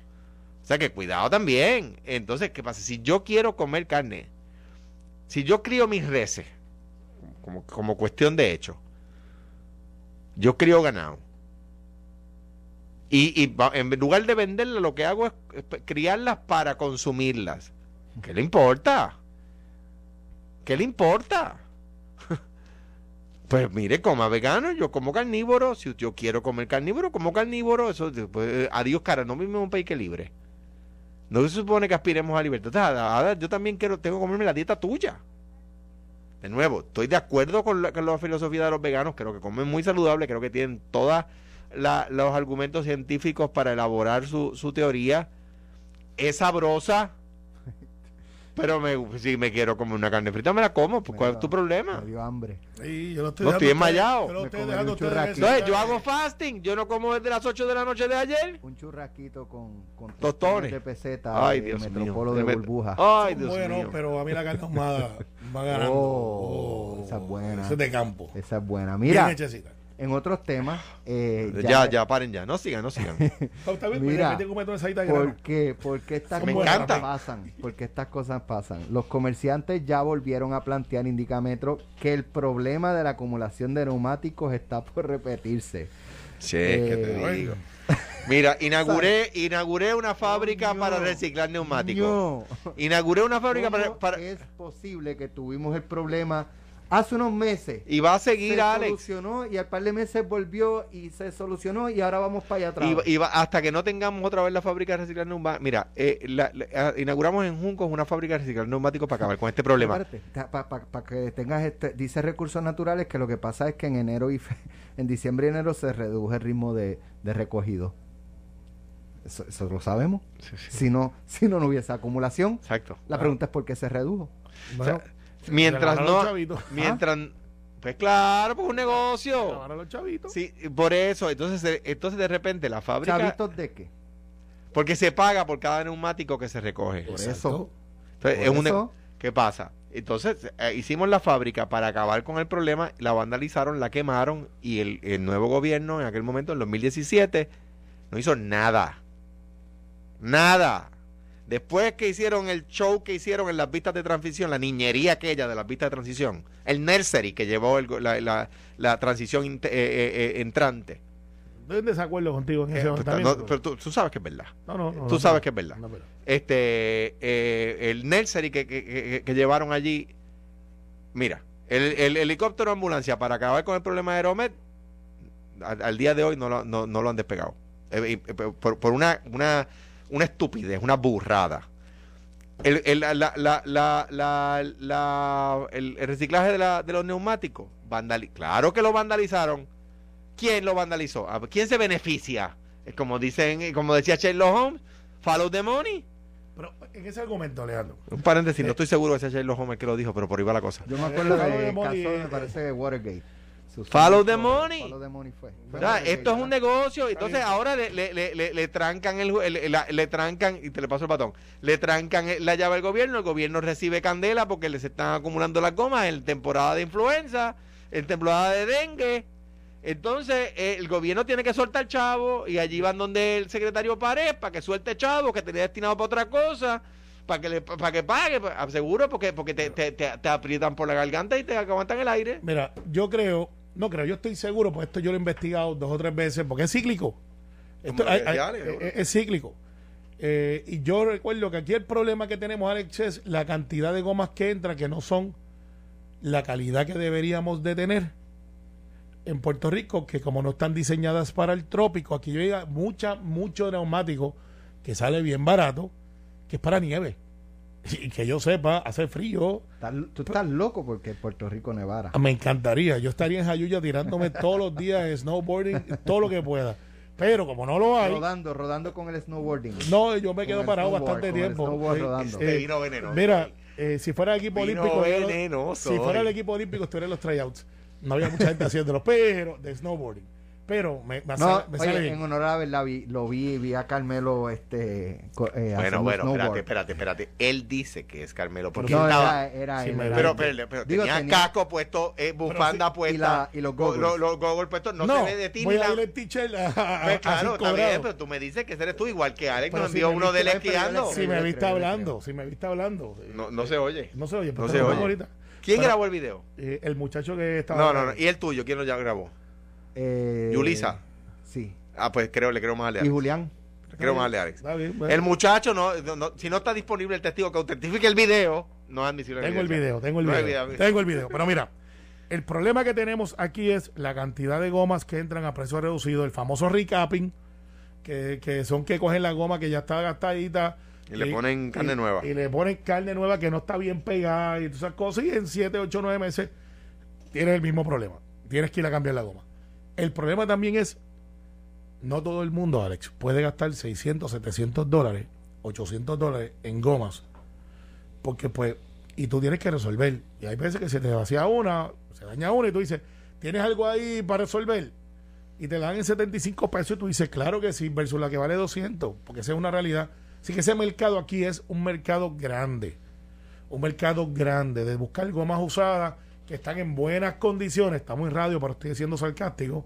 S4: Sea que cuidado también. Entonces, ¿qué pasa? Si yo quiero comer carne, si yo crío mis reses, como, como cuestión de hecho, yo crío ganado. Y, y en lugar de venderlas, lo que hago es, criarlas para consumirlas. ¿Qué le importa? ¿Qué le importa? Pues mire, coma vegano, yo como carnívoro. Si yo quiero comer carnívoro, como carnívoro. Eso, pues, adiós, cara, no vivimos en un país que libre. No se supone que aspiremos a libertad. Yo también quiero, tengo que comerme la dieta tuya. De nuevo, estoy de acuerdo con la, con filosofía de los veganos. Creo que comen muy saludable. Creo que tienen todos los argumentos científicos para elaborar su teoría. Es sabrosa. Pero me, si me quiero comer una carne frita, me la como. Pues, ¿Cuál es tu problema?
S2: Me dio hambre.
S3: Sí, yo lo estoy
S4: No, estoy enmayado.
S3: yo lo estoy dejando.
S4: Entonces, yo hago fasting. Yo no como desde las 8 de la noche de ayer.
S2: Un churrasquito con, con
S4: Tostones.
S2: de peseta
S4: Ay, Dios mío.
S2: Metropolo de burbuja.
S4: Ay, Dios
S3: buenos,
S4: mío.
S3: pero a mí la carne ahumada va ganando.
S2: Oh, esa es buena.
S3: Esa es de campo.
S2: Esa es buena.
S3: Bien
S2: Mira,
S3: hechecita.
S2: En otros temas, eh,
S4: Ya, ya, paren ya. No sigan, no sigan.
S3: Oh,
S2: Mira,
S3: pues, ya me tengo una salita de grano.
S2: ¿Por qué? Porque estas
S3: Me
S2: cosas
S3: encanta.
S2: pasan. Porque estas cosas pasan. Los comerciantes ya volvieron a plantear Indicametro que el problema de la acumulación de neumáticos está por repetirse.
S4: Sí, que te
S2: Eh,
S4: digo. Mira, inauguré, inauguré una fábrica
S2: No,
S4: para reciclar neumáticos.
S2: No.
S4: Inauguré una fábrica para,
S2: ¿Cómo
S4: para-
S2: es posible que tuvimos el problema hace unos meses?
S4: y va a seguir
S2: se
S4: Alex.
S2: solucionó y al par de meses volvió y se solucionó y ahora vamos para allá atrás.
S4: Y, y va- hasta que no tengamos otra vez la fábrica de reciclar neumáticos. Mira, eh, la- la- ah, inauguramos en Juncos una fábrica de reciclar neumáticos para acabar con este problema.
S2: Para que tengas este, dice recursos naturales que lo que pasa es que en enero y fe- en diciembre y enero se reduce el ritmo de, de recogido. Eso, eso lo sabemos.
S4: Sí, sí.
S2: Si no, si no, no hubiese acumulación.
S4: Exacto.
S2: La pregunta es por qué se redujo.
S3: Bueno, los
S4: no, mientras, pues claro, pues un negocio.
S3: los chavitos.
S4: Sí, por eso, entonces, eh, entonces de repente la fábrica,
S2: ¿Chavitos de qué?
S4: porque se paga por cada neumático que se recoge.
S2: Por eso.
S4: Entonces,
S2: por
S4: es un
S2: eso.
S4: ¿Qué pasa? Entonces eh, hicimos la fábrica para acabar con el problema, la vandalizaron, la quemaron y el, el nuevo gobierno en aquel momento, en 2017, no hizo nada. Nada. Después que hicieron el show que hicieron en las vistas de transición, la niñería aquella de las vistas de transición, el nursery que llevó el la, la- la transición eh, eh, eh, entrante.
S3: Estoy en desacuerdo contigo en ese
S4: Eh, no, pero tú, tú sabes que es verdad.
S3: no, no, no,
S4: tú
S3: no,
S4: sabes que es verdad.
S3: pero-
S4: Este, el nursery que, que- que- que llevaron allí, mira, el, el helicóptero ambulancia para acabar con el problema de Aeromed, al, al día de hoy no lo, no, no lo han despegado. Por, por una, una, una estupidez, una burrada. El, el- la- la- la- la- la- el- el reciclaje de, la- de los neumáticos vandali claro que lo vandalizaron. ¿Quién lo vandalizó? ¿A ¿Quién se beneficia? Es Como dicen, eh, como decía Sherlock Holmes, follow the money.
S3: Pero en ese argumento, Alejandro,
S4: Un paréntesis, no estoy seguro que sea Sherlock Holmes el que lo dijo, pero por ahí va la cosa.
S2: Yo me acuerdo del
S3: money,
S2: caso,
S3: eh,
S2: me parece, de Watergate.
S4: Follow the money.
S2: Follow the money fue. Fue
S4: O sea, esto es un negocio, entonces ahora le, le, le, le- le trancan el, ju- el- la- le trancan y te le paso el batón, le trancan la llave al gobierno, el gobierno recibe candela porque les están acumulando las gomas en temporada de influenza, en temporada de dengue. Entonces, eh, el gobierno tiene que soltar chavo y allí van donde el secretario Pared para que suelte chavo que tenía destinado para otra cosa, para que le, para que pague, pa- seguro, porque porque te, te, te, te aprietan por la garganta y te aguantan el aire.
S3: mira, yo creo, no creo, yo estoy seguro, pues esto yo lo he investigado dos o tres veces, porque es cíclico. Esto, hay- hay- es,
S4: seguro.
S3: es cíclico. Eh, y yo recuerdo que aquí el problema que tenemos, Alex, es la cantidad de gomas que entran que no son la calidad que deberíamos de tener en Puerto Rico, que como no están diseñadas para el trópico, aquí llega mucha, mucho neumático que sale bien barato, que es para nieve. Y que yo sepa, hace frío,
S2: Tú estás loco porque Puerto Rico nevara.
S3: Ah, Me encantaría. Yo estaría en Jayuya tirándome todos los días snowboarding, todo lo que pueda. Pero como no lo hay,
S2: Rodando, rodando con el snowboarding.
S3: no, yo me quedo parado bastante tiempo.
S2: snowboard
S3: Eh,
S2: rodando.
S3: eh,
S4: Vino venenoso
S3: mira, eh, si fuera el equipo
S4: Vino
S3: olímpico, yo-
S4: venenoso
S3: si fuera el equipo olímpico, estuviera en los tryouts. No había mucha gente haciéndolo, pero de snowboarding. Pero me, me
S2: No,
S3: sale, me sale
S2: oye,
S3: bien.
S2: en honor a la verdad, vi- lo vi, vi a Carmelo este, eh,
S4: Bueno, bueno, espérate, espérate, espérate. Él dice que es Carmelo porque
S2: No,
S4: él estaba...
S2: era, era
S3: Sí,
S2: él, era
S4: pero, pero, pero
S2: Digo,
S4: tenía,
S2: tenía-
S4: casco puesto, eh, bufanda
S2: sí, y
S4: puesta.
S2: la- y los
S4: go-
S2: goggles.
S4: lo- Los goggles puestos. No, se ve de ti
S3: voy
S4: ni
S3: a
S4: la-
S3: teacher a, a-
S4: Pues claro, está bien, pero tú me dices que eres tú igual que Alex.
S3: Pero
S4: Nos envió uno de él esquiando.
S3: Si
S2: Sí,
S3: me viste hablando, si me viste hablando. eh,
S4: No, no se oye.
S3: No se oye, pero
S4: No se oye. ¿Quién grabó el video?
S3: eh, el muchacho que estaba.
S4: No, no, no. ¿Y el tuyo? ¿Quién lo ya grabó?
S2: Eh,
S4: Yulisa.
S2: Sí.
S4: Ah, pues creo, le creo más al de
S2: Y
S4: Alex.
S2: Julián.
S4: Le creo más de Alex.
S3: Está bien, bueno.
S4: El muchacho, no, no- no- si no está disponible el testigo que autentifique el video, no es admisible.
S3: Tengo el video, tengo el video.
S4: video.
S3: Tengo el video. Pero mira, el problema que tenemos aquí es la cantidad de gomas que entran a precio reducido, el famoso recapping, que, que son que cogen la goma que ya está gastadita.
S4: Y le ponen carne
S3: y-
S4: nueva.
S3: Y le ponen carne nueva que no está bien pegada y todas esas cosas. Y en 7, 8, 9 meses tienes el mismo problema. Tienes que ir a cambiar la goma. El problema también es, no todo el mundo, Alex, puede gastar 600, 700 dólares, 800 dólares en gomas. Porque pues, y tú tienes que resolver. Y hay veces que se te vacía una, se daña una y tú dices, ¿tienes algo ahí para resolver? Y te dan en 75 pesos y tú dices, claro que sí, versus la que vale 200, porque esa es una realidad. Así que ese mercado aquí es un mercado grande. Un mercado grande de buscar gomas usadas que están en buenas condiciones. Estamos en radio, pero estoy siendo sarcástico.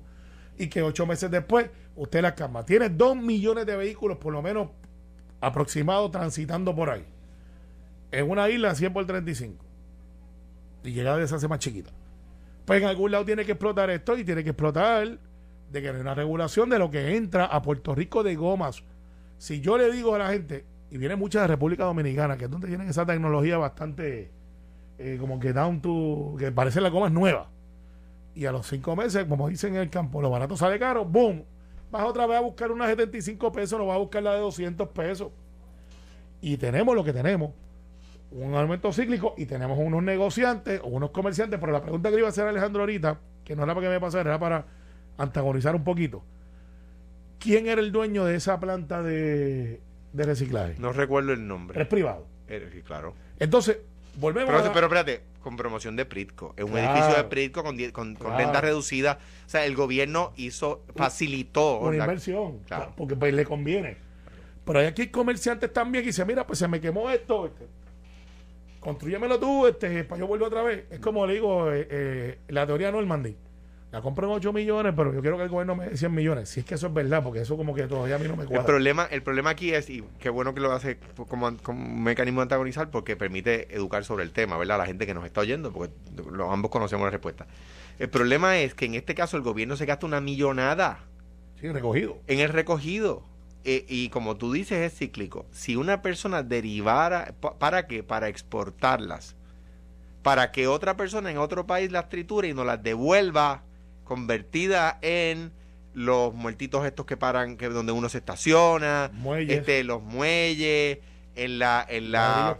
S3: Y que ocho meses después usted las cama. Tiene dos millones de vehículos, por lo menos aproximados, transitando por ahí. En una isla 100 por 35. Y llega a hace más chiquita. Pues en algún lado tiene que explotar esto y tiene que explotar de que hay una regulación de lo que entra a Puerto Rico de gomas. Si yo le digo a la gente, y viene mucha de República Dominicana, que es donde tienen esa tecnología bastante eh, como que down to, que parece la goma es nueva. Y a los cinco meses, como dicen en el campo, lo barato sale caro, ¡boom! Vas otra vez a buscar una de 75 pesos, no vas a buscar la de 200 pesos. Y tenemos lo que tenemos, un aumento cíclico y tenemos unos negociantes o unos comerciantes, pero la pregunta que le iba a hacer a Alejandro ahorita, que no era para que me pasara, era para antagonizar un poquito. ¿Quién era el dueño de esa planta de, de reciclaje?
S4: No recuerdo el
S3: Es
S4: nombre.
S3: privado.
S4: Eh, sí, claro.
S3: Entonces, volvemos
S4: Pero,
S3: a
S4: pero espérate, con promoción de Pritco. Es un
S3: Claro.
S4: edificio de Pritco con, con, con
S3: Claro.
S4: renta reducida. O sea, el gobierno hizo, facilitó.
S3: una
S4: la-
S3: inversión,
S4: Claro.
S3: porque pues, le conviene. Pero hay aquí comerciantes también que dicen, mira, pues se me quemó esto, este, construyémelo tú, este, para yo vuelvo otra vez. Es como le digo, eh, eh, la teoría Normandy. La compro en 8 millones, pero yo quiero que el gobierno me dé 100 millones. Si es que eso es verdad, porque eso como que todavía a mí no me
S4: El
S3: cuadra.
S4: problema, el problema aquí es, y qué bueno que lo hace como, como un mecanismo de antagonizar, porque permite educar sobre el tema, ¿verdad? A la gente que nos está oyendo, porque los, ambos conocemos la respuesta. El problema es que en este caso el gobierno se gasta una millonada
S3: Sí, recogido.
S4: en el recogido. Eh, y como tú dices, es cíclico. Si una persona derivara, pa- ¿para qué? Para exportarlas. Para que otra persona en otro país las triture y nos las devuelva convertida en los muertitos estos que paran, que donde uno se estaciona,
S3: Muelles.
S4: este, los muelles, en la, en la,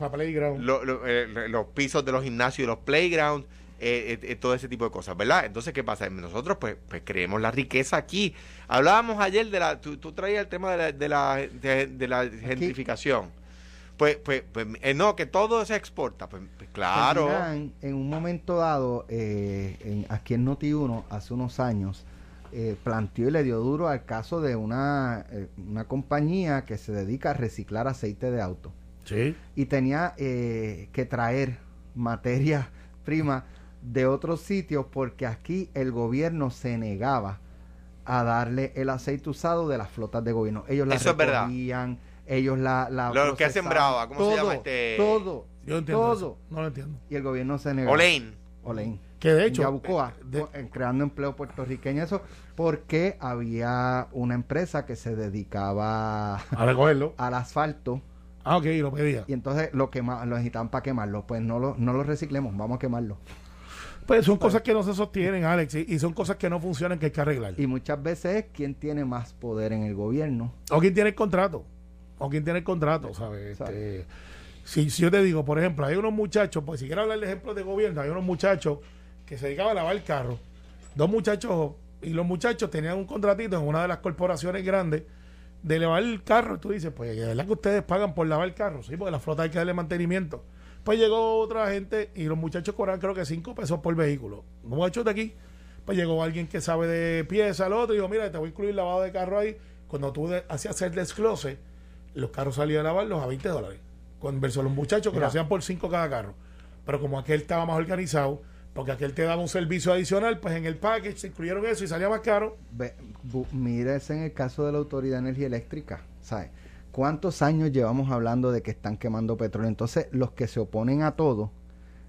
S4: lo- lo- eh, los pisos de los gimnasios y los playgrounds, eh, eh, todo ese tipo de cosas, ¿verdad? Entonces, ¿qué pasa? Nosotros, pues, pues creemos la riqueza aquí. Hablábamos ayer de la, tú, tú traías el tema de la, de la, de, de la gentrificación. Pues, pues, pues eh, no, que todo se exporta. Pues, pues claro.
S2: Irán, en un momento dado, eh, en, aquí en Noti1, hace unos años, eh, planteó y le dio duro al caso de una, eh, una compañía que se dedica a reciclar aceite de auto.
S3: Sí.
S2: Y tenía eh, que traer materia prima de otros sitios porque aquí el gobierno se negaba a darle el aceite usado de las flotas de gobierno. Ellos la
S4: Eso es verdad.
S2: Ellos la, la
S4: Lo que hacen Brava, ¿cómo se
S2: todo,
S4: llama este?
S2: Todo,
S3: Yo entiendo.
S2: todo.
S3: eso. No lo entiendo.
S2: Y el gobierno se negaba.
S4: Olain.
S2: Olain.
S3: Que de hecho.
S2: Yabucoa,
S3: eh, de-
S2: creando empleo puertorriqueño, eso, porque había una empresa que se dedicaba
S3: a recogerlo.
S2: al asfalto
S3: Ah, ok, lo pedía.
S2: y entonces lo quema, lo necesitaban para quemarlo. Pues no lo, no lo reciclemos, vamos a quemarlo.
S3: Pues son cosas que no se sostienen, Alex, y, y son cosas que no funcionan que hay que arreglar.
S2: Y muchas veces es quién tiene más poder en el gobierno.
S3: O quién tiene el contrato. O quién tiene el contrato, ¿sabes?
S2: Sabe.
S3: Este, si, si yo te digo, por ejemplo, hay unos muchachos, pues si quiero hablar de ejemplos de gobierno, hay unos muchachos que se dedicaban a lavar el carro. Dos muchachos, y los muchachos tenían un contratito en una de las corporaciones grandes de lavar el carro. Y tú dices, pues, ¿de verdad que ustedes pagan por lavar el carro? Sí, porque la flota hay que darle mantenimiento. Pues llegó otra gente y los muchachos cobraban creo que 5 pesos por vehículo. Muchachos de aquí, pues llegó alguien que sabe de pieza, al otro, y dijo, mira, te voy a incluir lavado de carro ahí. Cuando tú hacías el desclose, los carros salían a lavarlos a 20 dólares. Con versus los muchachos que lo hacían por 5 cada carro. Pero como aquel estaba más organizado, porque aquel te daba un servicio adicional, pues en el package se incluyeron eso y salía más caro.
S2: Ve, bu- en el caso de la Autoridad de Energía Eléctrica, ¿sabes? ¿Cuántos años llevamos hablando de que están quemando petróleo? Entonces, los que se oponen a todo,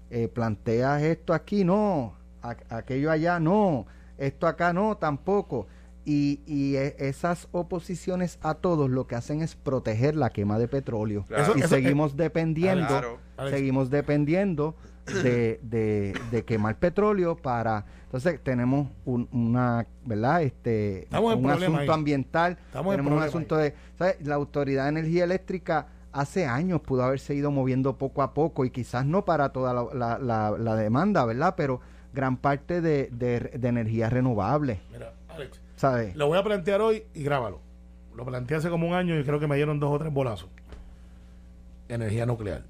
S2: eh, planteas esto aquí, no, a- aquello allá, no, esto acá, no, tampoco. Y, y e- esas oposiciones a todos lo que hacen es proteger la quema de petróleo.
S4: Claro.
S2: y
S3: Eso- eso-
S2: seguimos dependiendo,
S4: Claro.
S2: Seguimos dependiendo de, de, de quemar petróleo para entonces tenemos un, una verdad este
S3: Estamos
S2: un asunto
S3: ahí.
S2: ambiental
S3: Estamos
S2: tenemos un asunto de ¿sabes? la autoridad de energía eléctrica hace años pudo haberse ido moviendo poco a poco y quizás no para toda la, la- la- la demanda verdad pero gran parte de, de, de energía renovable
S3: Mira, Alex,
S2: sabes
S3: lo voy a plantear hoy y grábalo. Lo planteé hace como un año y creo que me dieron dos o tres bolazos. Energía nuclear.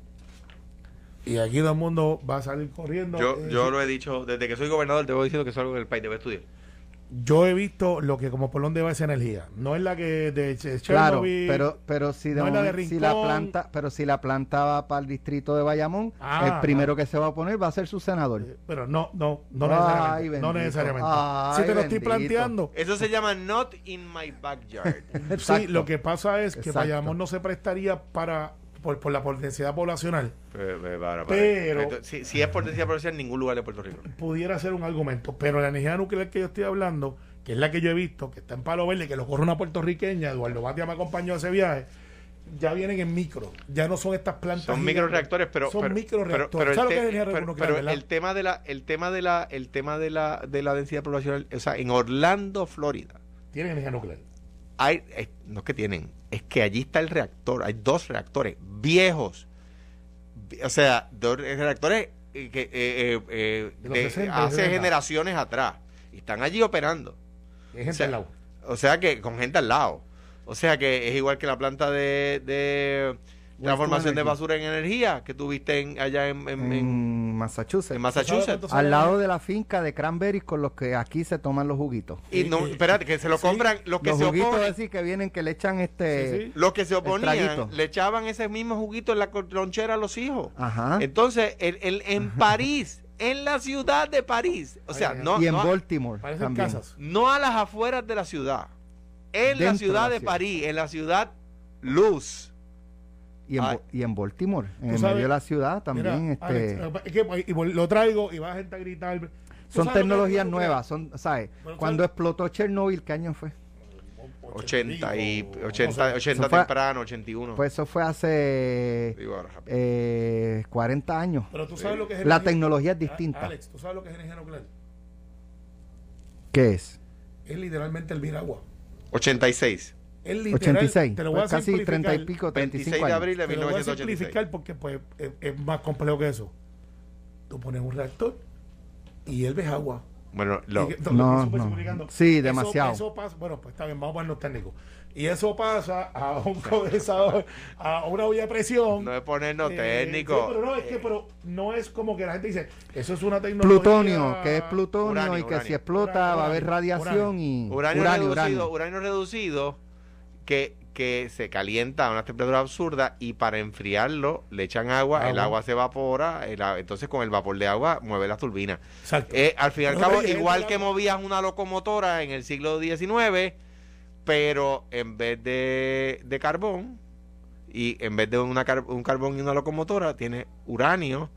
S3: Y aquí todo el mundo va a salir corriendo.
S4: Yo,
S3: Eh,
S4: yo lo he dicho, desde que soy gobernador, te voy diciendo que es algo que el país debe estudiar.
S3: Yo he visto lo que como por dónde va esa energía. No es la que de Ch-
S2: Claro,
S3: Chernobyl.
S2: pero pero si, de
S3: no es la de
S2: momento- si la planta pero si la planta va para el distrito de Bayamón
S3: Ah,
S2: el primero
S3: no.
S2: que se va a poner va a ser su senador
S3: Pero no, no, no
S2: Ay,
S3: necesariamente.
S2: bendito.
S3: No necesariamente.
S2: Ay,
S3: si te lo estoy
S2: bendito.
S3: planteando.
S4: Eso se llama not in my backyard.
S3: Sí, lo que pasa es que
S2: Exacto.
S3: Bayamón no se prestaría para por, por la densidad poblacional.
S4: Eh, para, para.
S3: Pero-
S4: Entonces, si, si es por densidad poblacional, ningún lugar de Puerto Rico.
S3: pudiera ser un argumento, pero la energía nuclear que yo estoy hablando, que es la que yo he visto, que está en Palo Verde, que lo corre una puertorriqueña, Eduardo Batia me acompañó a ese viaje, ya vienen en micro, ya no son estas plantas.
S4: Son microreactores, pero
S3: son microreactores.
S4: pero- el tema de la el tema de la el tema de la de la densidad poblacional, o sea, en Orlando, Florida,
S3: Tienen energía nuclear.
S4: hay eh, no es que tienen, es que allí está el reactor, hay dos reactores viejos. Vi- O sea, dos reactores eh, que eh, eh,
S3: De los
S4: de
S3: 60,
S4: hace
S3: 70.
S4: generaciones atrás y están allí operando.
S3: Gente
S4: O sea,
S3: al lado.
S4: O sea que con gente al lado. O sea que es igual que la planta de, de transformación de basura en energía que tuviste en, allá en, en- en-
S2: en Massachusetts
S4: en
S3: ¿Sabes
S4: Massachusetts.
S2: al lado
S3: la-
S2: de la finca de cranberries con los que aquí se toman los juguitos.
S4: Y no, espérate, que se lo
S3: Sí.
S4: compran los que
S2: los
S4: se
S2: juguitos
S4: oponen.
S2: así que vienen que le echan este
S3: Sí, sí.
S4: Los que se oponían le echaban ese mismo juguito en la lonchera a los hijos.
S2: Ajá.
S4: Entonces, el, el- en París, en la ciudad de París, o sea,
S3: Ay,
S4: no,
S2: y en
S4: no,
S2: Baltimore también.
S3: casas.
S4: no a las afueras de la ciudad, en la ciudad
S2: de
S4: de
S2: la ciudad.
S4: París, en la ciudad Luz.
S2: Y en. Bo- y en Baltimore, en el
S3: sabes-
S2: medio de la ciudad también.
S3: Mira,
S2: este,
S3: Alex, es que, y vol- lo traigo y va a gente a gritar. ¿Tú
S2: son tecnologías nuevas, son, ¿sabes?
S3: Bueno,
S2: Cuando
S3: ¿sabes?
S2: explotó Chernobyl, ¿qué año fue?
S4: 80 y
S3: pico,
S4: 80,
S3: no sé.
S4: 80
S2: Eso fue-
S4: temprano, 81.
S2: Pues eso fue hace
S4: Digo ahora, rápido.
S2: eh, 40 años.
S3: Pero tú sabes lo que es
S2: La
S3: energía-
S2: tecnología es
S3: Ah,
S2: distinta.
S3: Alex, ¿tú sabes lo que es energía nuclear?
S2: ¿Qué es?
S3: Es literalmente el viragua.
S4: 86.
S3: Es literal,
S2: 86,
S3: Te lo voy
S2: pues
S3: a
S2: casi 30 y pico,
S4: 26
S2: 35
S4: de
S2: años.
S4: abril de
S3: Te lo voy a
S4: 1986.
S3: simplificar porque pues, es, es más complejo que eso. Tú pones un reactor y él ve agua.
S4: Bueno, lo,
S3: que-
S2: No, no.
S3: simplificando.
S2: Sí,
S3: Eso-
S2: demasiado.
S3: Eso, pasa, bueno, pues está bien, vamos a ponernos técnicos. Y eso pasa a un condensador, a una olla de presión.
S4: no es ponernos
S3: Eh,
S4: técnicos.
S3: sí, pero no, es que pero no es como que la gente dice, eso es una tecnología.
S2: Plutonio, que es plutonio
S4: Uranio,
S2: y que si
S4: uranio.
S2: explota
S3: Uranio,
S2: va a haber
S3: uranio,
S2: radiación y
S4: Uranio,
S2: uranio,
S4: reducido,
S2: uranio.
S4: uranio reducido que, que se calienta a una temperatura absurda y para enfriarlo le echan agua, el
S3: Agua.
S4: se evapora, el entonces con el vapor de agua mueve las turbinas.
S3: Exacto.
S4: Eh, al fin y al cabo, igual
S3: el
S4: que movías una locomotora en el siglo XIX, pero en vez de, de carbón, y en vez de una car- un carbón y una locomotora, tiene uranio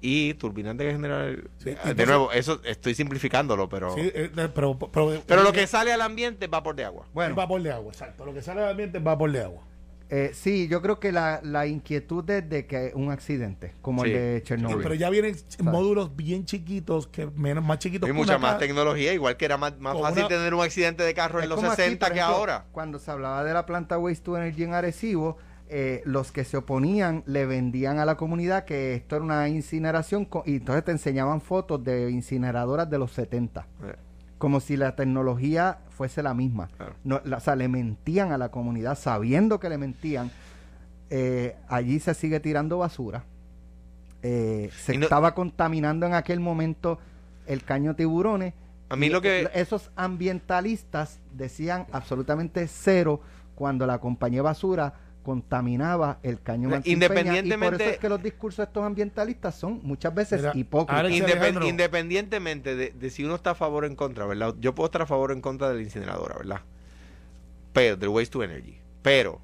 S4: y turbinas de generar...
S3: Sí,
S4: de nuevo, eso estoy simplificándolo, pero...
S3: Sí, eh, eh, pero, pero,
S4: Pero lo que sale al ambiente es vapor de agua.
S3: es
S2: Bueno,
S3: vapor de agua, exacto. Lo que sale del ambiente es vapor de agua.
S2: eh, sí, yo creo que la, la inquietud es de que un accidente, como
S4: Sí.
S2: el de
S3: Sí,
S2: Chernobyl.
S3: pero ya vienen módulos bien chiquitos, que menos más chiquitos
S4: Hay
S3: que
S4: mucha más tecnología, igual que era más, más fácil
S3: una-
S4: tener un accidente de carro en los
S2: como aquí,
S4: 60
S2: por
S4: que
S2: ejemplo,
S4: ahora.
S2: Cuando se hablaba de la planta Waste to Energy en Arecibo, eh, los que se oponían le vendían a la comunidad que esto era una incineración y entonces te enseñaban fotos de incineradoras de los 70.
S4: Eh.
S2: Como si la tecnología fuese la misma. No, la- o sea, le mentían a la comunidad sabiendo que le mentían. Eh, allí se sigue tirando basura. Eh, se
S4: no-
S2: estaba contaminando en aquel momento el caño tiburones.
S4: A mí lo que-
S2: Esos ambientalistas decían absolutamente cero cuando la compañía basura contaminaba el caño Martín Peña, y por
S4: independientemente-
S2: eso es que los discursos de estos ambientalistas son muchas veces
S3: Mira,
S2: hipócritas.
S4: Independ- independientemente de, de si uno está a favor o en contra, ¿verdad? Yo puedo estar a favor o en contra de la incineradora, ¿verdad? Pero, del waste to energy. Pero,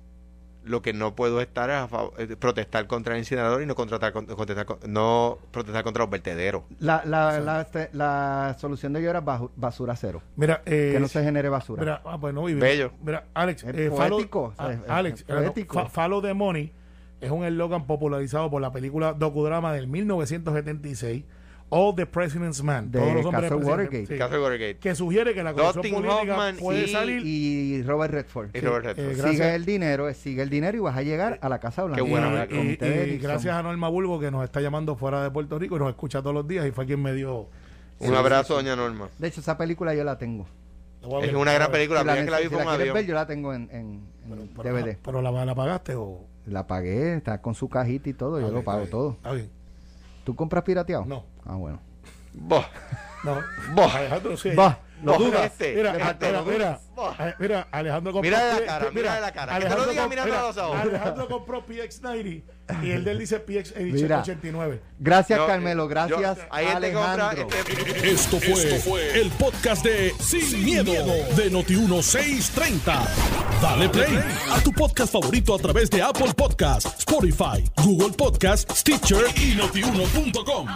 S4: lo que no puedo estar es a favor, eh, protestar contra el incinerador y no, contratar, con- contestar no protestar contra los vertederos.
S2: La, la, la, este, la solución de ello era basura cero.
S3: Mira, eh,
S2: que no se genere basura.
S3: Mira, ah, pues no, y-
S4: Bello.
S3: Mira, Alex,
S2: Es
S3: eh, follow-
S2: poético, o sea,
S3: Alex, no, follow the money es un eslogan popularizado por la película docudrama del 1976, All the President's Man.
S2: De
S3: todos los hombres
S2: caso Watergate.
S3: sí,
S4: Caso de Watergate.
S3: que sugiere que la corrupción
S4: Dustin
S3: política
S4: Hoffman
S3: puede
S4: y-
S3: salir.
S2: y Robert Redford.
S4: Y
S2: Sí.
S4: Robert Redford.
S3: Eh.
S2: Sigue el dinero, eh, sigue el dinero y vas a llegar a la Casa Blanca.
S4: Qué buena
S3: y, y- gracias a Norma Bulbo que nos está llamando fuera de Puerto Rico y nos escucha todos los días y fue quien me dio.
S4: Un abrazo, doña Norma.
S2: De hecho, esa película yo la tengo.
S4: Es una gran película. La
S2: Si
S4: primera que la vi
S2: si quieres
S4: avión.
S2: ver, yo la tengo en, en- en
S3: Pero,
S2: DVD.
S3: pero la, la pagaste o.
S2: La pagué, está con su cajita y todo, yo
S3: Ah,
S2: lo pago todo. ¿Tú compras pirateado?
S3: No.
S2: Ah, bueno.
S4: Boh.
S3: No. Alejandro, sí. Mira,
S4: dudas.
S3: Mira,
S4: Le
S3: mira,
S4: faltó,
S3: mira,
S4: lo
S3: mira,
S4: dudas. Boh.
S3: eh, mira, Alejandro compró.
S4: Mira de la cara, mira de la cara. Que te lo diga mirando
S3: mira,
S4: a los ojos.
S3: Alejandro compró PX90 y el de él dice PX Edition
S2: Mira.
S3: 89.
S2: Gracias,
S4: Yo,
S2: Carmelo. Gracias,
S4: yo- gente que compra
S2: Alejandro.
S4: este-
S1: Esto fue, el podcast de Sin, miedo, de Noti1630. Dale play a tu podcast favorito a través de Apple Podcasts, Spotify, Google Podcasts, Stitcher y notiuno.com.